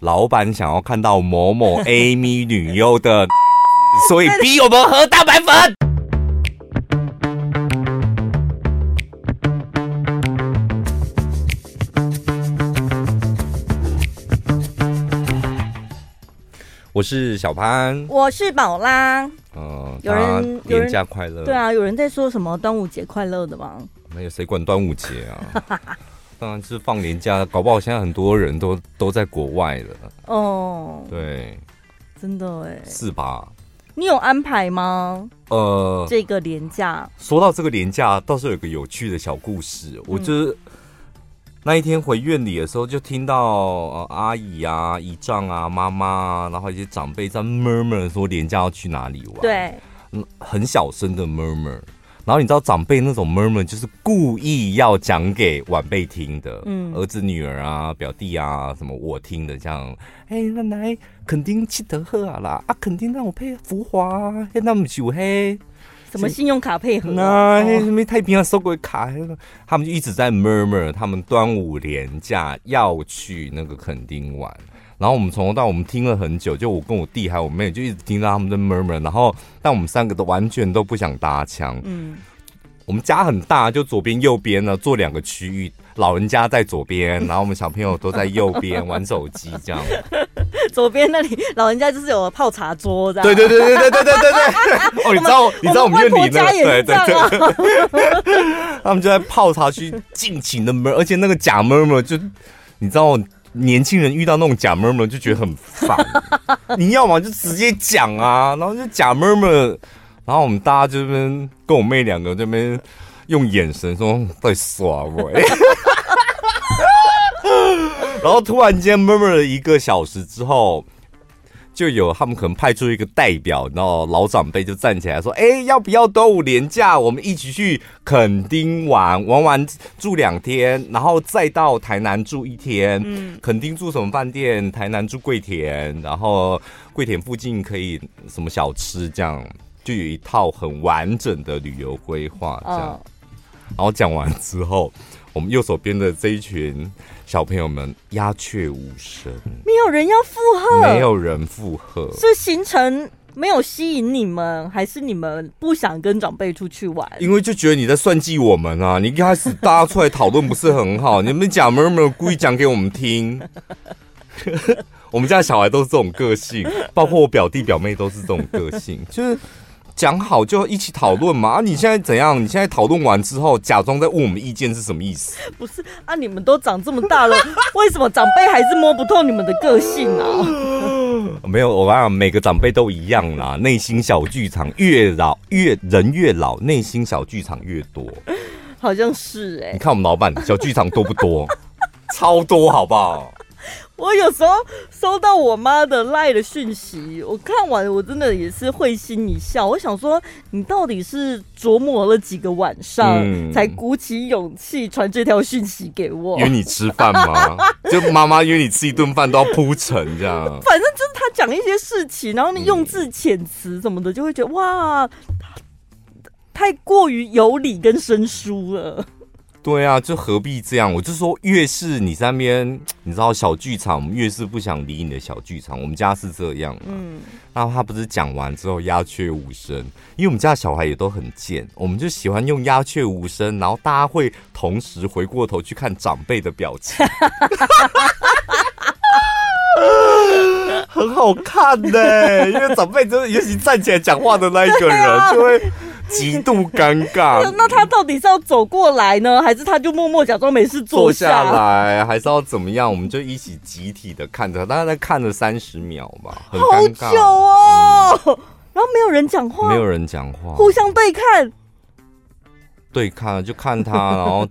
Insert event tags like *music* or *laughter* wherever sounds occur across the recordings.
老板想要看到某某 *laughs* AV 女优的，*laughs* 所以逼我们喝蛋白粉。我是小潘，我是宝拉。嗯、呃，有人连假快乐。对啊，有人在说什么端午节快乐的吗？没有，谁管端午节啊？*laughs* 当然是放年假，搞不好现在很多人都都在国外了。哦，对，真的哎，是吧？你有安排吗？呃，这个年假，说到这个年假，倒是有个有趣的小故事。嗯、我就是。那一天回院里的时候，就听到呃阿姨啊、姨丈啊、妈妈啊，然后一些长辈在 murmur 说年假要去哪里玩。对，嗯，很小声的 murmur。然后你知道长辈那种 murmur 就是故意要讲给晚辈听的，嗯，儿子、女儿啊、表弟啊什么我听的这样。哎，奶奶肯定记得喝啊啦，啊肯定让我配福华，那么久嘿。什么信用卡配合？那什么太平洋收鬼卡？他们就一直在 murmur，他们端午连假要去那个垦丁玩。然后我们从头到尾我们听了很久，就我跟我弟还有我妹就一直听到他们的 murmur。然后但我们三个都完全都不想搭腔。嗯，我们家很大，就左边右边呢坐两个区域，老人家在左边，*laughs* 然后我们小朋友都在右边玩手机这样。*laughs* 左边那里老人家就是有泡茶桌这样。对对对对对对对对对。*laughs* 哦，你知道你知道我们院里那个对对对，他们就在泡茶区尽情的 murmur，而且那个假 murmur 就你知道年轻人遇到那种假 murmur 就觉得很烦。*laughs* 你要么就直接讲啊，然后就假 murmur，然后我们大家这边跟我妹两个这边用眼神说在耍我。*laughs* 然后突然间 murmur 了一个小时之后，就有他们可能派出一个代表，然后老长辈就站起来说：“哎，要不要端午连假？我们一起去垦丁玩，玩完住两天，然后再到台南住一天。嗯，垦丁住什么饭店？台南住桂田，然后桂田附近可以什么小吃？这样就有一套很完整的旅游规划。这样，然后讲完之后，我们右手边的这一群。小朋友们鸦雀无声，没有人要附和，没有人附和，是行程没有吸引你们，还是你们不想跟长辈出去玩？因为就觉得你在算计我们啊！你一开始大家出来讨论不是很好，你们讲没有故意讲给我们听。*laughs* 我们家小孩都是这种个性，包括我表弟表妹都是这种个性，就是。讲好就一起讨论嘛！啊，你现在怎样？你现在讨论完之后，假装在问我们意见是什么意思？不是啊，你们都长这么大了，*laughs* 为什么长辈还是摸不透你们的个性啊？*laughs* 没有，我讲每个长辈都一样啦，内心小剧场越老越人越老，内心小剧场越多。*laughs* 好像是哎、欸，你看我们老板小剧场多不多？超多，好不好？我有时候收到我妈的赖的讯息，我看完我真的也是会心一笑。我想说，你到底是琢磨了几个晚上，嗯、才鼓起勇气传这条讯息给我？约你吃饭吗？*laughs* 就妈妈约你吃一顿饭都要铺陈这样。反正就是他讲一些事情，然后你用字遣词什么的，就会觉得哇，太过于有理跟生疏了。对啊，就何必这样？我就说，越是你在那边，*tsk* 你知道小剧场，我们越是不想理你的小剧场。我们家是这样，嗯。然后他不是讲完之后鸦雀无声，因为我们家小孩也都很贱，我们就喜欢用鸦雀无声，然后大家会同时回过头去看长辈的表情，*laughs* 很好看呢。因为长辈真的，尤其站起来讲话的那一个人，*laughs* 就会。极度尴尬。*laughs* 那他到底是要走过来呢，还是他就默默假装没事坐下，坐下来，还是要怎么样？我们就一起集体的看着，大概在看了三十秒吧，很尴尬，好久哦。嗯、然后没有人讲话，没有人讲话，互相对看，对看就看他，然后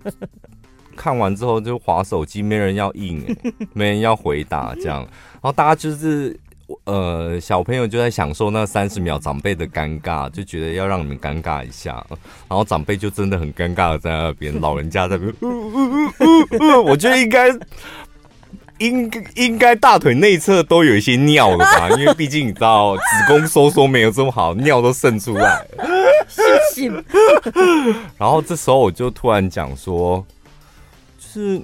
*laughs* 看完之后就划手机，没人要应，没人要回答，这样，然后大家就是。呃，小朋友就在享受那三十秒长辈的尴尬，就觉得要让你们尴尬一下，然后长辈就真的很尴尬的在那边，老人家在那边，我觉得应该应应该大腿内侧都有一些尿了吧，因为毕竟你知道子宫收缩没有这么好，尿都渗出来了。*laughs* 然后这时候我就突然讲说，就是。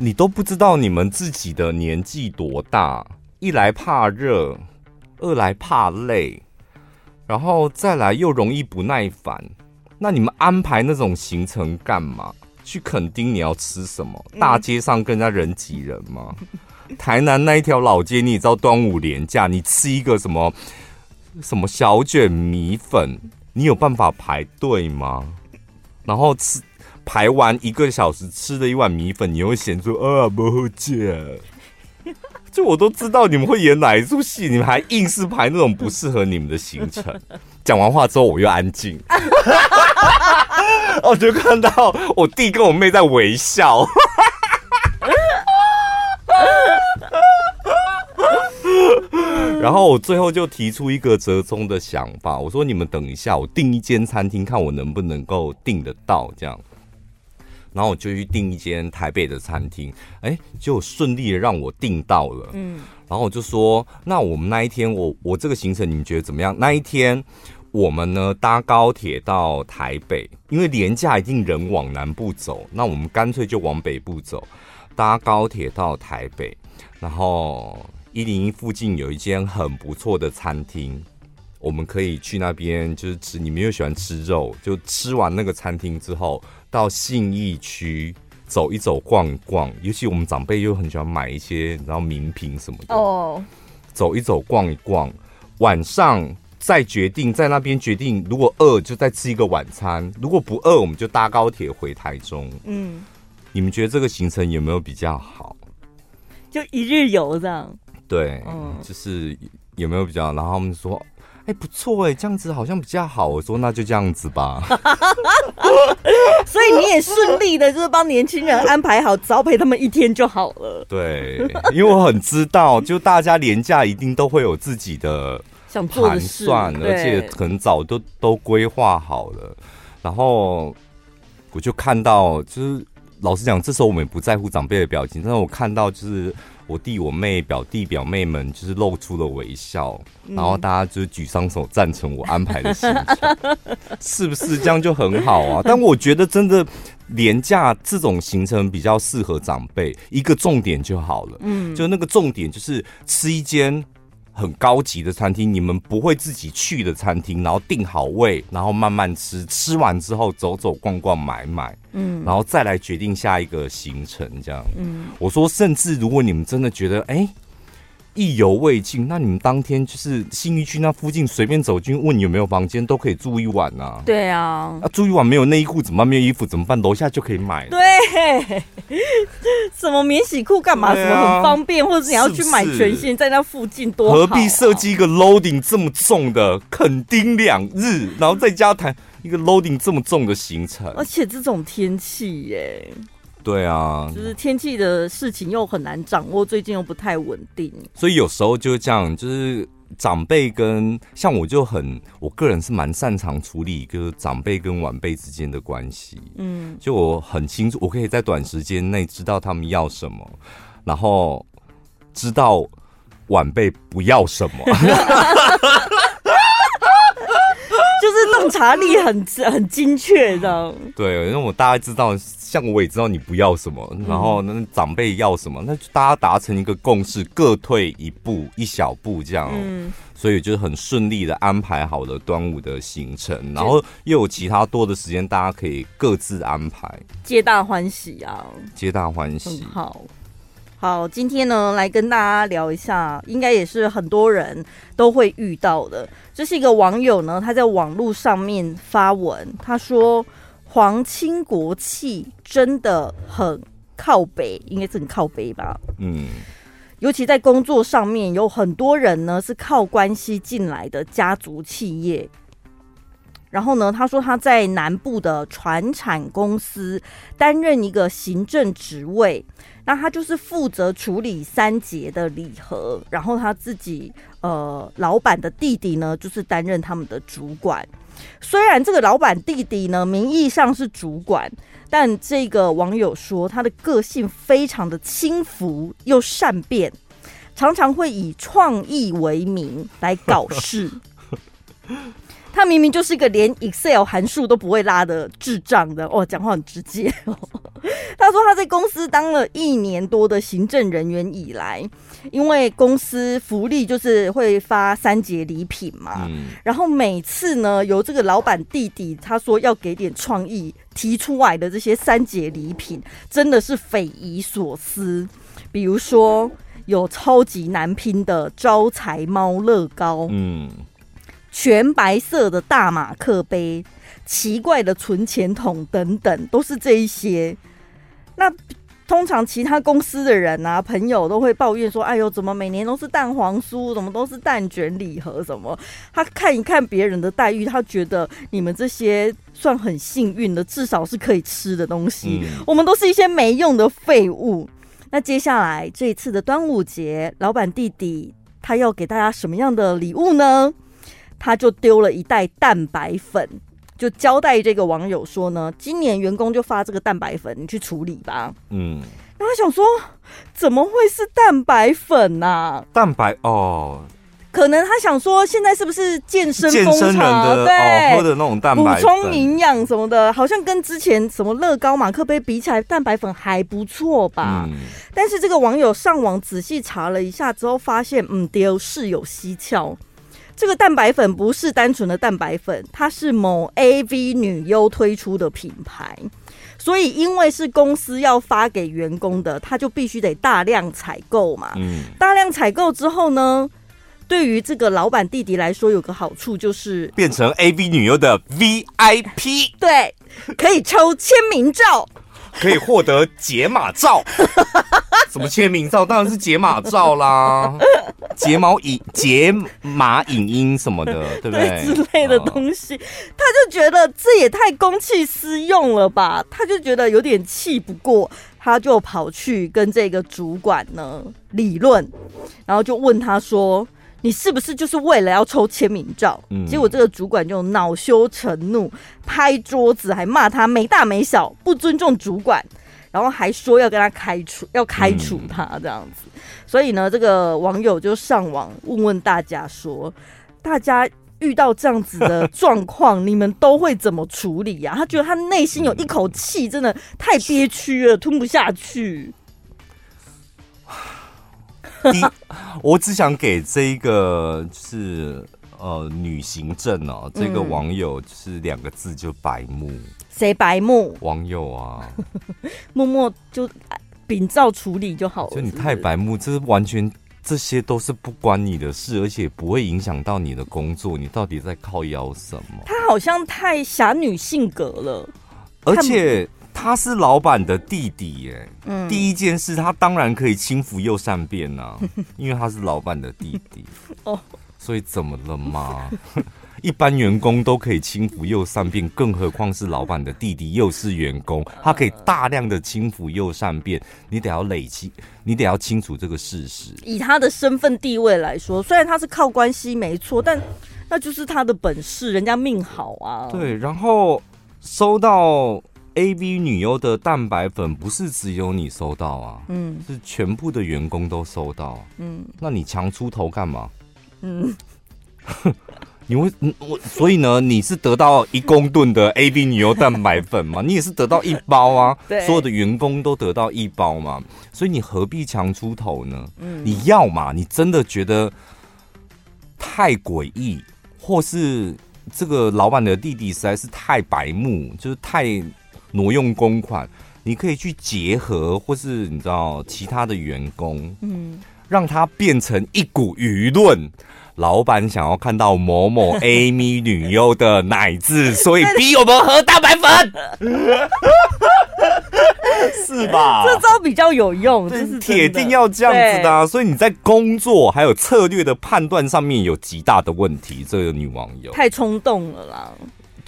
你都不知道你们自己的年纪多大，一来怕热，二来怕累，然后再来又容易不耐烦。那你们安排那种行程干嘛？去垦丁你要吃什么？大街上跟人家人挤人吗？台南那一条老街，你也知道端午连假，你吃一个什么什么小卷米粉，你有办法排队吗？然后吃。排完一个小时吃了一碗米粉，你会嫌说啊不好吃，就我都知道你们会演哪一出戏，你们还硬是排那种不适合你们的行程。讲完话之后，我又安静，我 *laughs* 就看到我弟跟我妹在微笑，*laughs* 然后我最后就提出一个折中的想法，我说你们等一下，我订一间餐厅，看我能不能够订得到这样。然后我就去订一间台北的餐厅，哎，就顺利的让我订到了。嗯，然后我就说，那我们那一天，我我这个行程你们觉得怎么样？那一天我们呢搭高铁到台北，因为廉价一定人往南部走，那我们干脆就往北部走，搭高铁到台北，然后一零一附近有一间很不错的餐厅，我们可以去那边就是吃。你们又喜欢吃肉，就吃完那个餐厅之后。到信义区走一走、逛一逛，尤其我们长辈又很喜欢买一些，然后名品什么的。哦，oh. 走一走、逛一逛，晚上再决定在那边决定，如果饿就再吃一个晚餐，如果不饿我们就搭高铁回台中。嗯，你们觉得这个行程有没有比较好？就一日游这样。对，嗯，就是有没有比较？然后他们说。哎，不错哎，这样子好像比较好。我说那就这样子吧。*laughs* 所以你也顺利的，就是帮年轻人安排好，只要陪他们一天就好了。对，因为我很知道，就大家连假一定都会有自己的想做的事，而且很早都都规划好了。然后我就看到，就是老实讲，这时候我们也不在乎长辈的表情，但是我看到就是。我弟、我妹、表弟、表妹们就是露出了微笑，嗯、然后大家就是举双手赞成我安排的行程，是不是这样就很好啊？但我觉得真的廉价这种行程比较适合长辈，一个重点就好了。嗯，就那个重点就是吃一间。很高级的餐厅，你们不会自己去的餐厅，然后定好位，然后慢慢吃，吃完之后走走逛逛买买，嗯，然后再来决定下一个行程，这样。嗯，我说，甚至如果你们真的觉得，哎。意犹未尽，那你们当天就是新一区那附近随便走进，问有没有房间，都可以住一晚啊。对啊，啊住一晚没有内衣裤怎么办？没有衣服怎么办？楼下就可以买。对，*laughs* 什么免洗裤干嘛？啊、什么很方便，或者你要去买全新，在那附近多何必设计一个 loading 这么重的垦丁两日，然后再加谈一个 loading 这么重的行程？而且这种天气耶。对啊，就是天气的事情又很难掌握，最近又不太稳定，所以有时候就是这样，就是长辈跟像我就很，我个人是蛮擅长处理一个长辈跟晚辈之间的关系，嗯，就我很清楚，我可以在短时间内知道他们要什么，然后知道晚辈不要什么。*laughs* 察力很很精确的，对，因为我大概知道，像我也知道你不要什么，然后那长辈要什么，那就大家达成一个共识，各退一步，一小步这样，嗯，所以就是很顺利的安排好了端午的行程，然后又有其他多的时间，大家可以各自安排，皆大欢喜啊，皆大欢喜，好。好，今天呢，来跟大家聊一下，应该也是很多人都会遇到的。这是一个网友呢，他在网络上面发文，他说皇亲国戚真的很靠北，应该是很靠北吧？嗯，尤其在工作上面，有很多人呢是靠关系进来的家族企业。然后呢，他说他在南部的船产公司担任一个行政职位，那他就是负责处理三节的礼盒。然后他自己呃，老板的弟弟呢，就是担任他们的主管。虽然这个老板弟弟呢，名义上是主管，但这个网友说他的个性非常的轻浮又善变，常常会以创意为名来搞事。*laughs* 他明明就是一个连 Excel 函数都不会拉的智障的哦，讲话很直接哦。他说他在公司当了一年多的行政人员以来，因为公司福利就是会发三节礼品嘛，嗯、然后每次呢由这个老板弟弟他说要给点创意提出来的这些三节礼品，真的是匪夷所思。比如说有超级难拼的招财猫乐高，嗯，全白色的大马克杯。奇怪的存钱筒等等，都是这一些。那通常其他公司的人啊，朋友都会抱怨说：“哎呦，怎么每年都是蛋黄酥，怎么都是蛋卷礼盒？什么？”他看一看别人的待遇，他觉得你们这些算很幸运的，至少是可以吃的东西。嗯、我们都是一些没用的废物。那接下来这一次的端午节，老板弟弟他要给大家什么样的礼物呢？他就丢了一袋蛋白粉。就交代这个网友说呢，今年员工就发这个蛋白粉，你去处理吧。嗯，然后他想说，怎么会是蛋白粉啊？蛋白哦，可能他想说，现在是不是健身健身人的对、哦、喝的那种蛋白粉，补充营养什么的，好像跟之前什么乐高马克杯比起来，蛋白粉还不错吧？嗯、但是这个网友上网仔细查了一下之后，发现嗯，丢是有蹊跷。这个蛋白粉不是单纯的蛋白粉，它是某 AV 女优推出的品牌，所以因为是公司要发给员工的，他就必须得大量采购嘛。嗯，大量采购之后呢，对于这个老板弟弟来说，有个好处就是变成 AV 女优的 VIP，对，可以抽签名照。可以获得解码照，*laughs* 什么签名照？当然是解码照啦，*laughs* 睫毛影、解码影音什么的，*laughs* 对不对？对之类的东西，哦、他就觉得这也太公器私用了吧？他就觉得有点气不过，他就跑去跟这个主管呢理论，然后就问他说。你是不是就是为了要抽签名照？嗯，结果这个主管就恼羞成怒，拍桌子还骂他没大没小，不尊重主管，然后还说要跟他开除，要开除他这样子。嗯，所以呢，这个网友就上网问问大家说，大家遇到这样子的状况，你们都会怎么处理呀？他觉得他内心有一口气，真的太憋屈了，吞不下去。*laughs* 第，我只想给这一个就是呃女行政哦，这个网友就是两个字，就白目。谁白目？网友啊，*laughs* 默默就秉照处理就好了。就你太白目，这是完全这些都是不关你的事，而且不会影响到你的工作。你到底在靠腰什么？他好像太侠女性格了，而且。他是老板的弟弟耶，嗯，第一件事他当然可以轻浮又善变呐，*laughs* 因为他是老板的弟弟哦，所以怎么了嘛？*laughs* 一般员工都可以轻浮又善变，更何况是老板的弟弟又是员工，他可以大量的轻浮又善变，你得要累积，你得要清楚这个事实。以他的身份地位来说，虽然他是靠关系没错，但那就是他的本事，人家命好啊。对，然后收到。AV 女优的蛋白粉不是只有你收到啊，嗯，是全部的员工都收到，嗯，那你强出头干嘛？嗯，*laughs* 你会，我所以呢，你是得到一公吨的 AV 女优蛋白粉吗？你也是得到一包啊，*laughs* 对，所有的员工都得到一包嘛，所以你何必强出头呢？嗯，你要嘛，你真的觉得太诡异，或是这个老板的弟弟实在是太白目，就是太。挪用公款，你可以去结合，或是你知道其他的员工，嗯，让它变成一股舆论。老板想要看到某某 *laughs* AV 女优的奶子，所以逼 *laughs* 我们喝蛋白粉，*laughs* 是吧？这招比较有用，这是铁定要这样子的啊。所以你在工作还有策略的判断上面有极大的问题。这个女网友太冲动了啦。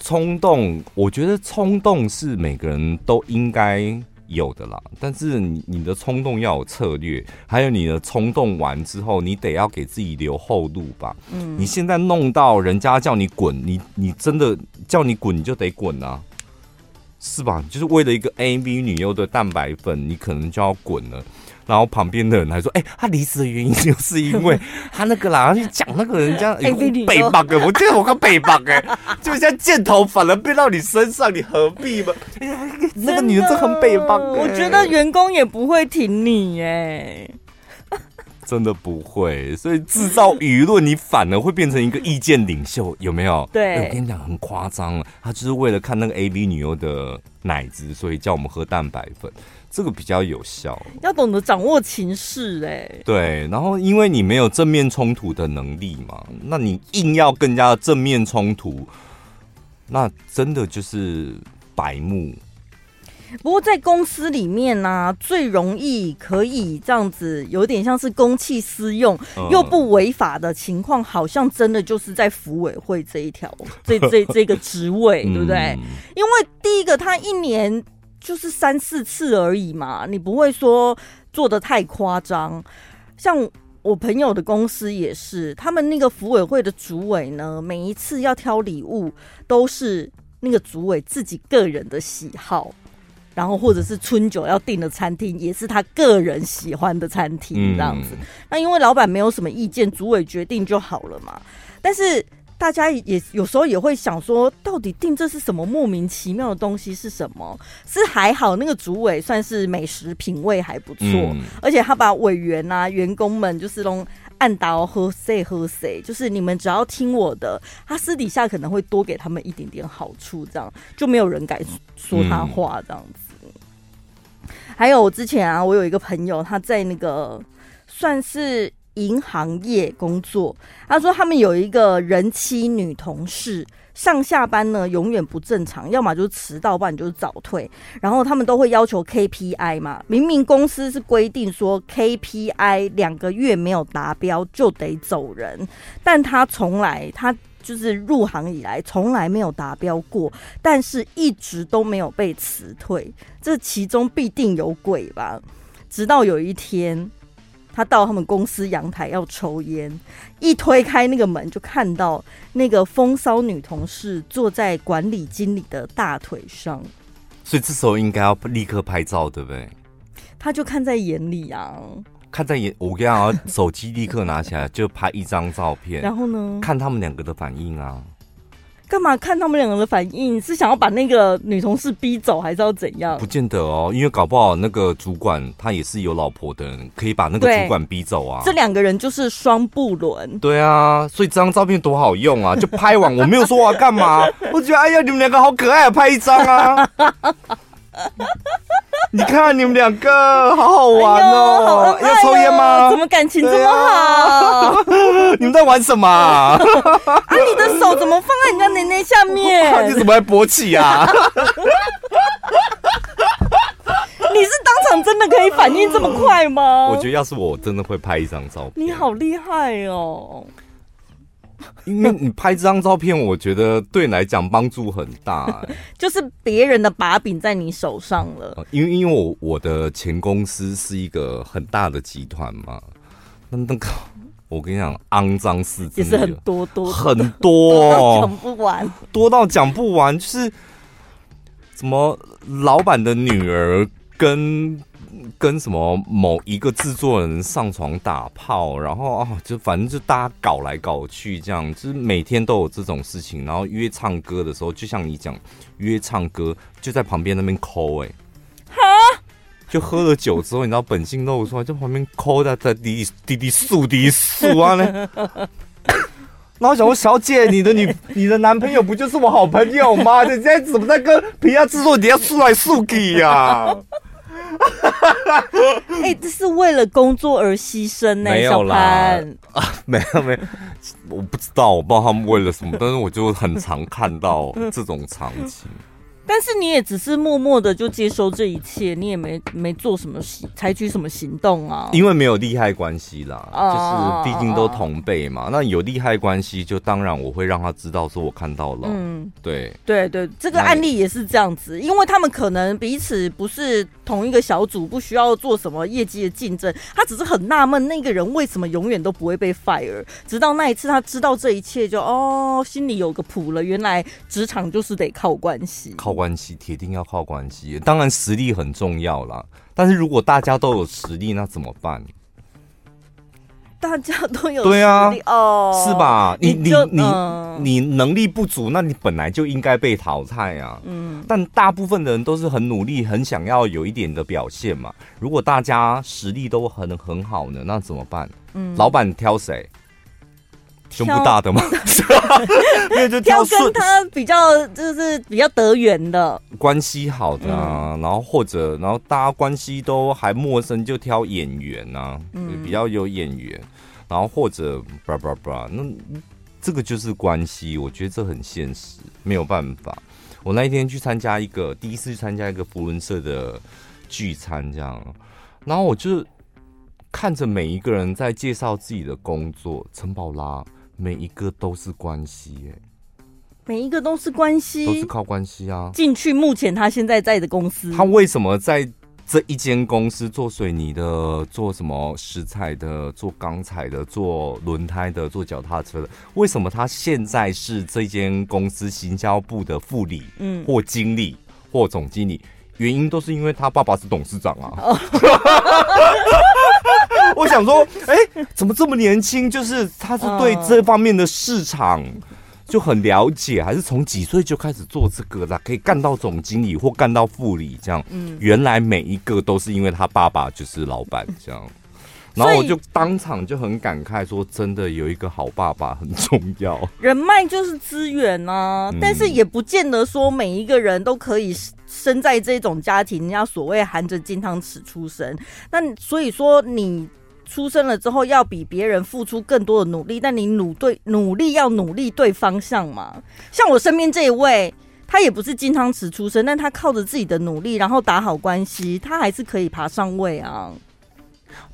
冲动，我觉得冲动是每个人都应该有的啦。但是你你的冲动要有策略，还有你的冲动完之后，你得要给自己留后路吧。嗯，你现在弄到人家叫你滚，你你真的叫你滚，你就得滚啊，是吧？就是为了一个 A B 女优的蛋白粉，你可能就要滚了。然后旁边的人还说：“哎、欸，他离职的原因就是因为 *laughs* 他那个啦，去讲那个人家背包的，我记得我看背包哎，*laughs* 就像箭头反而背到你身上，你何必嘛？那个女的真很背包，我觉得员工也不会挺你哎。”真的不会，所以制造舆论，你反而会变成一个意见领袖，有没有？对，我跟你讲，很夸张了，他就是为了看那个 AV 女优的奶子，所以叫我们喝蛋白粉，这个比较有效。要懂得掌握情势，哎，对。然后，因为你没有正面冲突的能力嘛，那你硬要更加的正面冲突，那真的就是白目。不过在公司里面呢、啊，最容易可以这样子，有点像是公器私用又不违法的情况，好像真的就是在服委会这一条，这这这个职位，对不对？因为第一个，他一年就是三四次而已嘛，你不会说做的太夸张。像我朋友的公司也是，他们那个福委会的主委呢，每一次要挑礼物，都是那个主委自己个人的喜好。然后或者是春酒要订的餐厅，也是他个人喜欢的餐厅这样子。那因为老板没有什么意见，主委决定就好了嘛。但是大家也有时候也会想说，到底定这是什么莫名其妙的东西是什么？是还好那个主委算是美食品味还不错，而且他把委员啊、员工们就是弄按到喝谁喝谁，就是你们只要听我的，他私底下可能会多给他们一点点好处，这样就没有人敢说他话这样子。还有我之前啊，我有一个朋友，他在那个算是银行业工作。他说他们有一个人妻女同事，上下班呢永远不正常，要么就是迟到，不然就是早退。然后他们都会要求 KPI 嘛，明明公司是规定说 KPI 两个月没有达标就得走人，但他从来他。就是入行以来从来没有达标过，但是一直都没有被辞退，这其中必定有鬼吧？直到有一天，他到他们公司阳台要抽烟，一推开那个门，就看到那个风骚女同事坐在管理经理的大腿上，所以这时候应该要立刻拍照，对不对？他就看在眼里啊。看在眼，我跟你讲，手机立刻拿起来就拍一张照片，*laughs* 然后呢，看他们两个的反应啊。干嘛看他们两个的反应？是想要把那个女同事逼走，还是要怎样？不见得哦，因为搞不好那个主管他也是有老婆的人，可以把那个主管逼走啊。这两个人就是双不伦。对啊，所以这张照片多好用啊！就拍完，我没有说我要干嘛，我觉得哎呀，你们两个好可爱啊，拍一张啊。*laughs* 你看你们两个好好玩哦，要抽烟吗？怎么感情这么好？*laughs* 你们在玩什么？*laughs* 啊，你的手怎么放在人家奶奶下面？你怎么还勃起啊？你是当场真的可以反应这么快吗？我觉得要是我真的会拍一张照片。你好厉害哦！*laughs* 因为你拍这张照片，我觉得对你来讲帮助很大，欸，*laughs* 就是别人的把柄在你手上了。因为因为我我的前公司是一个很大的集团嘛，那那个我跟你讲，肮脏事也是很多多很多，讲不完，多到讲不完，就是什么老板的女儿跟。跟什么某一个制作人上床打炮，然后啊，就反正就大家搞来搞去，这样就是每天都有这种事情。然后约唱歌的时候，就像你讲，约唱歌就在旁边那边抠，哎，哈，就喝了酒之后，你知道本性露出来，就旁边抠在在滴滴滴数滴数啊呢。然后想说，小姐，你的女你的男朋友不就是我好朋友吗？你现在怎么在跟皮亚制作底下数来数去呀？*laughs* 哎、欸，这是为了工作而牺牲呢？没有啦，*laughs* 啊，没有没有，*laughs* 我不知道，我不知道他们为了什么，但是我就很常看到这种场景。但是你也只是默默的就接收这一切，你也没没做什么行，采取什么行动啊？因为没有利害关系啦，就是毕竟都同辈嘛。那有利害关系，就当然我会让他知道说我看到了。嗯，对对对，这个案例也是这样子，因为他们可能彼此不是同一个小组，不需要做什么业绩的竞争。他只是很纳闷，那个人为什么永远都不会被 fire。直到那一次，他知道这一切就，哦，心里有个谱了。原来职场就是得靠关系，靠关系，铁定要靠关系。当然实力很重要啦，但是如果大家都有实力，那怎么办？大家都有对啊，哦，是吧？你你你、嗯、你能力不足，那你本来就应该被淘汰啊。嗯，但大部分的人都是很努力，很想要有一点的表现嘛。如果大家实力都很很好呢，那怎么办？嗯，老板挑谁？胸部大的吗？*laughs* 因为就挑跟他比较就是比较得缘的关系好的啊，嗯、然后或者然后大家关系都还陌生，就挑演员啊，嗯、比较有演员，然后或者叭叭叭，那这个就是关系，我觉得这很现实，没有办法。我那一天去参加一个第一次去参加一个福伦社的聚餐，这样，然后我就看着每一个人在介绍自己的工作，陈宝拉。每一个都是关系耶，每一个都是关系，都是靠关系啊。进去，目前他现在在的公司，他为什么在这一间公司做水泥的，做什么石材的，做钢材的，做轮胎的，做脚踏车的？为什么他现在是这间公司行销部的副理，嗯，或经理，或总经理？原因都是因为他爸爸是董事长啊。*laughs* Oh. 我想说，哎、欸，怎么这么年轻？就是他是对这方面的市场就很了解，还是从几岁就开始做这个啦？可以干到总经理或干到副理这样。嗯，原来每一个都是因为他爸爸就是老板这样。然后我就当场就很感慨说，真的有一个好爸爸很重要。人脉就是资源啊，但是也不见得说每一个人都可以生在这种家庭，人家所谓含着金汤匙出生。那所以说你。出生了之后要比别人付出更多的努力，但你努对努力要努力对方向嘛。像我身边这一位，他也不是金汤匙出生，但他靠着自己的努力，然后打好关系，他还是可以爬上位啊。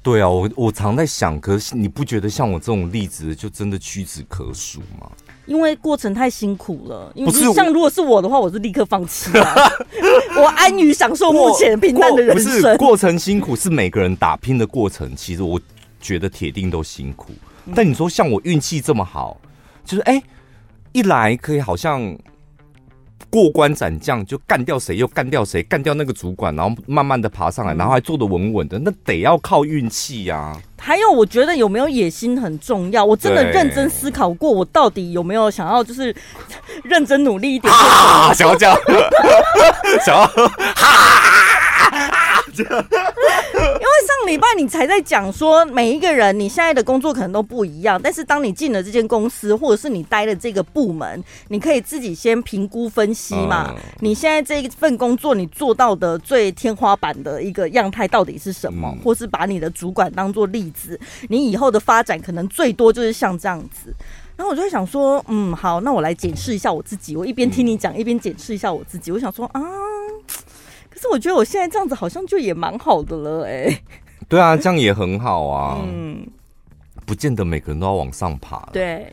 对啊，我我常在想，可是你不觉得像我这种例子就真的屈指可数吗？因为过程太辛苦了。因为像如果是我的话，我是立刻放弃了。*laughs* 我安于享受目前平淡的人生。不是过程辛苦，是每个人打拼的过程。其实我觉得铁定都辛苦。但你说像我运气这么好，就是哎，一来可以好像。过关斩将就干掉谁又干掉谁，干掉那个主管，然后慢慢的爬上来，然后还做得稳稳的，那得要靠运气呀。还有，我觉得有没有野心很重要。我真的认真思考过，我到底有没有想要就是认真努力一点，*laughs* 啊想要这样，*laughs* 想要 *laughs* 哈，礼拜你才在讲说，每一个人你现在的工作可能都不一样，但是当你进了这间公司，或者是你待的这个部门，你可以自己先评估分析嘛。你现在这一份工作，你做到的最天花板的一个样态到底是什么？或是把你的主管当做例子，你以后的发展可能最多就是像这样子。然后我就会想说，嗯，好，那我来检视一下我自己。我一边听你讲，一边检视一下我自己。我想说啊，可是我觉得我现在这样子好像就也蛮好的了，哎。对啊，这样也很好啊。嗯，不见得每个人都要往上爬。对，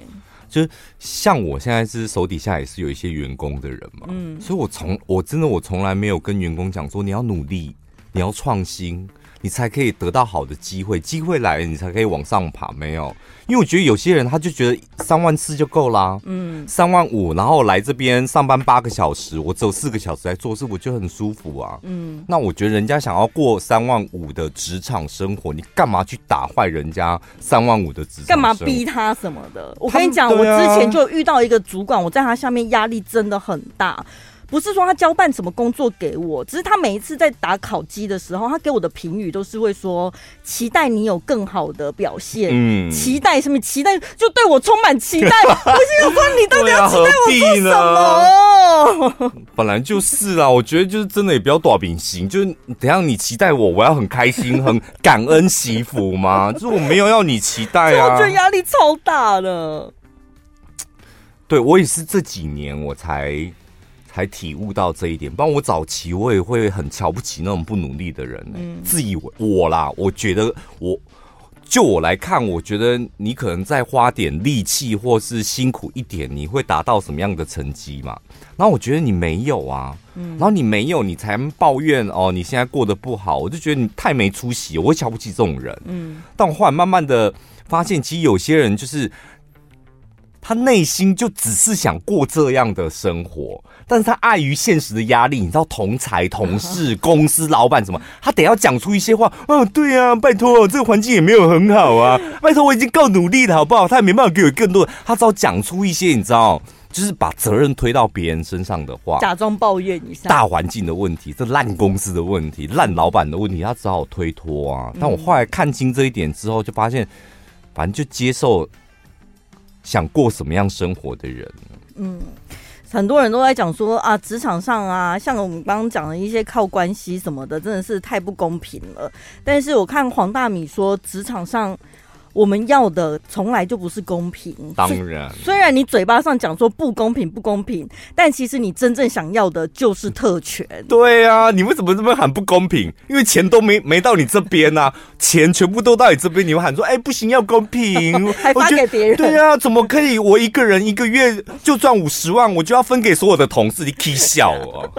就是像我现在是手底下也是有一些员工的人嘛。嗯，所以我从我真的我从来没有跟员工讲说，你要努力，你要创新。你才可以得到好的机会，机会来了你才可以往上爬。没有，因为我觉得有些人他就觉得三万四就够啦，嗯，三万五，然后来这边上班八个小时，我只有四个小时来做事，我就很舒服啊，嗯。那我觉得人家想要过三万五的职场生活，你干嘛去打坏人家三万五的职场？干嘛逼他什么的？我跟你讲，我之前就遇到一个主管，我在他下面压力真的很大。不是说他交办什么工作给我，只是他每一次在打考绩的时候，他给我的评语都是会说期待你有更好的表现，嗯，期待什么？期待就对我充满期待。*laughs* 我心想说，你到底要期待我做什么？本来就是啦，我觉得就是真的也不要多秉行，就是等下你期待我，我要很开心、很感恩惜福吗？就是我没有要你期待啊，我觉得压力超大的。对，我也是这几年我才。才体悟到这一点，不然我早期我也会很瞧不起那种不努力的人，欸，嗯，自以为我啦，我觉得我就我来看，我觉得你可能再花点力气，或是辛苦一点，你会达到什么样的成绩嘛？然后我觉得你没有啊，嗯，然后你没有，你才抱怨哦，你现在过得不好，我就觉得你太没出息，我会瞧不起这种人。嗯，但我后来慢慢的发现，其实有些人就是。他内心就只是想过这样的生活，但是他碍于现实的压力，你知道，同才、同事、公司老板什么，*laughs* 他得要讲出一些话。哦，对啊，拜托，这个环境也没有很好啊，*laughs* 拜托，我已经够努力了，好不好？他也没办法给我更多，他只好讲出一些，你知道，就是把责任推到别人身上的话，假装抱怨一下大环境的问题，这烂公司的问题，烂老板的问题，他只好推脱啊。但我后来看清这一点之后，就发现，反正就接受。想过什么样生活的人？嗯，很多人都在讲说啊，职场上啊，像我们刚刚讲的一些靠关系什么的，真的是太不公平了。但是我看黄大米说，职场上。我们要的从来就不是公平。当然，虽然你嘴巴上讲说不公平不公平，但其实你真正想要的就是特权。对啊，你为什么这么喊不公平？因为钱都没没到你这边啊，钱全部都到你这边，你会喊说：“哎，不行，要公平。*laughs* ”还发给别人？对啊，怎么可以？我一个人一个月就赚五十万，我就要分给所有的同事？你可以笑哦。*laughs*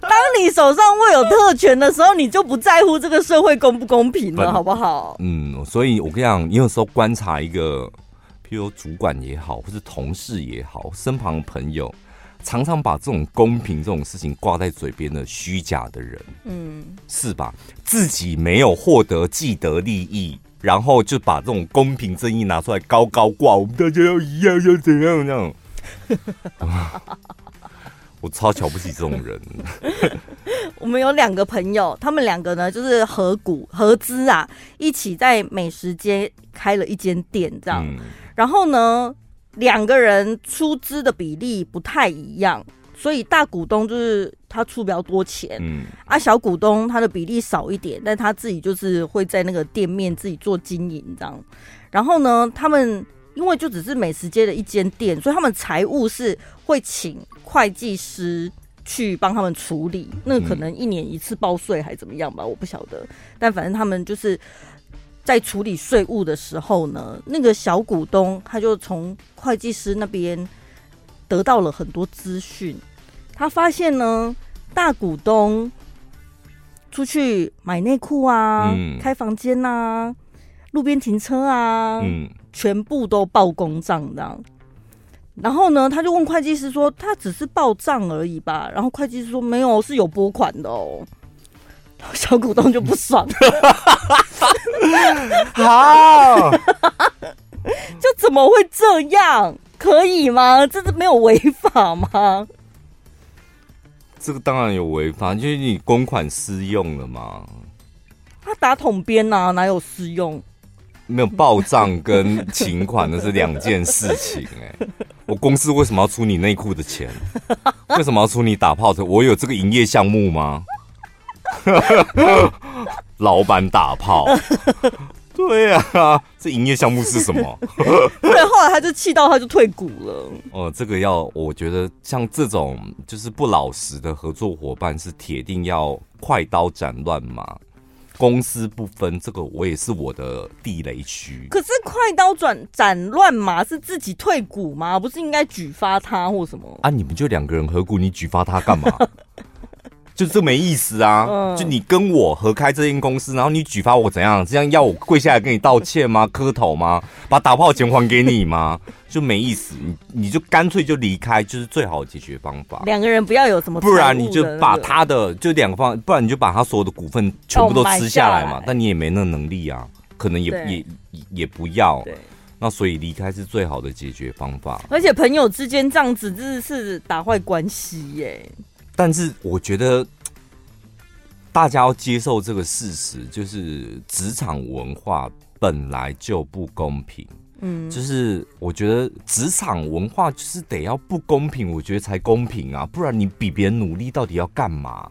当你手上握有特权的时候，你就不在乎这个社会公不公平了，好不好？嗯，所以我跟你讲，你有。时候观察一个，譬如主管也好，或是同事也好，身旁的朋友，常常把这种公平这种事情挂在嘴边的虚假的人，嗯，是吧？自己没有获得既得利益，然后就把这种公平正义拿出来高高挂，我们大家要一样，要怎样这样？*laughs* 我超瞧不起这种人。我们有两个朋友，他们两个呢就是合股合资啊，一起在美食街开了一间店，这样。嗯、然后呢，两个人出资的比例不太一样，所以大股东就是他出比较多钱，嗯，啊，小股东他的比例少一点，但他自己就是会在那个店面自己做经营这样。然后呢，他们因为就只是美食街的一间店，所以他们财务是会请会计师。去帮他们处理，那可能一年一次报税还怎么样吧，我不晓得。但反正他们就是在处理税务的时候呢，那个小股东他就从会计师那边得到了很多资讯。他发现呢，大股东出去买内裤啊、嗯、开房间啊、路边停车啊，嗯、全部都报公账这样。然后呢，他就问会计师说：“他只是报账而已吧？”然后会计师说：“没有，是有拨款的哦。*laughs* ”小股东就不爽了，*laughs* 好，*laughs* 就怎么会这样？可以吗？这是没有违法吗？这个当然有违法，就是你公款私用了嘛。他打统编呐，哪有私用？没有报账跟请款那是两件事情哎。我公司为什么要出你内裤的钱？*laughs* 为什么要出你打炮的？我有这个营业项目吗？*laughs* 老板打炮，对啊，这营业项目是什么？对，后来他就气到他就退股了。哦，这个要我觉得像这种就是不老实的合作伙伴是铁定要快刀斩乱麻。公私不分，这个我也是我的地雷区。可是快刀斩斩乱麻是自己退股吗？不是应该举发他或什么？啊，你们就两个人合股，你举发他干嘛？就这没意思啊！嗯、就你跟我合开这间公司，然后你举发我怎样？这样要我跪下来跟你道歉吗？*laughs* 磕头吗？把打炮钱还给你吗？*laughs* 就没意思，你你就干脆就离开，就是最好的解决方法。两个人不要有什么，不然你就把他的就两个方，不然你就把他所有的股份全部都吃下来嘛。但你也没那能力啊，可能也也也不要。对那所以离开是最好的解决方法。而且朋友之间这样子，真的是打坏关系耶。但是我觉得大家要接受这个事实，就是职场文化本来就不公平。嗯，就是我觉得职场文化就是得要不公平，我觉得才公平啊！不然你比别人努力到底要干嘛？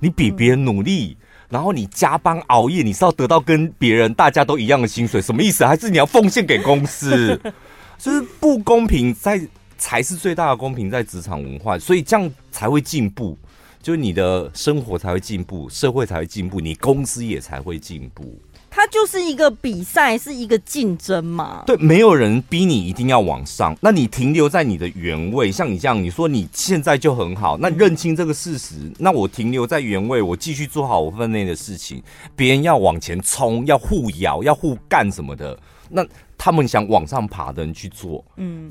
你比别人努力，然后你加班熬夜，你是要得到跟别人大家都一样的薪水，什么意思？还是你要奉献给公司？*laughs* 就是不公平在。才是最大的公平，在职场文化，所以这样才会进步，就是你的生活才会进步，社会才会进步，你公司也才会进步。它就是一个比赛，是一个竞争嘛。对，没有人逼你一定要往上，那你停留在你的原位，像你这样，你说你现在就很好，那认清这个事实，那我停留在原位，我继续做好我分内的事情。别人要往前冲，要互咬，要互干什么的，那他们想往上爬的人去做，嗯，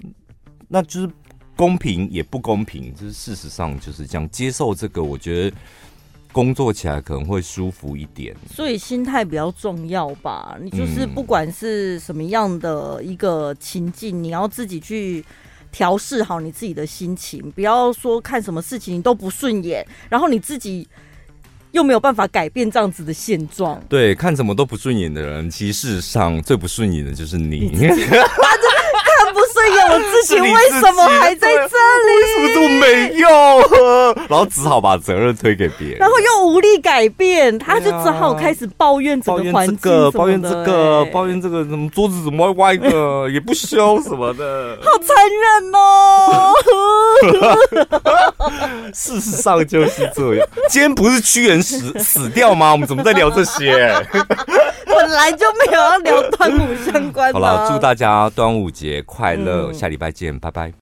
那就是公平也不公平，就是事实上就是这样。接受这个，我觉得。工作起来可能会舒服一点，所以心态比较重要吧。你就是不管是什么样的一个情境，嗯、你要自己去调试好你自己的心情，不要说看什么事情都不顺眼，然后你自己又没有办法改变这样子的现状。对，看什么都不顺眼的人，其实事实上最不顺眼的就是你。*laughs* *laughs* 你有自己为什么还在这里？为什么这么没用？然后只好把责任推给别人，然后又无力改变，他就只好开始抱怨整个环境，抱怨这个，抱怨这个，什么桌子怎么歪歪的，也不修什么的，好残忍哦！*laughs* 事实上就是这样。今天不是屈原死死掉吗？我们怎么在聊这些？*laughs* 本来就没有要聊端午相关的。好了，祝大家端午节快乐！下礼拜见，拜拜。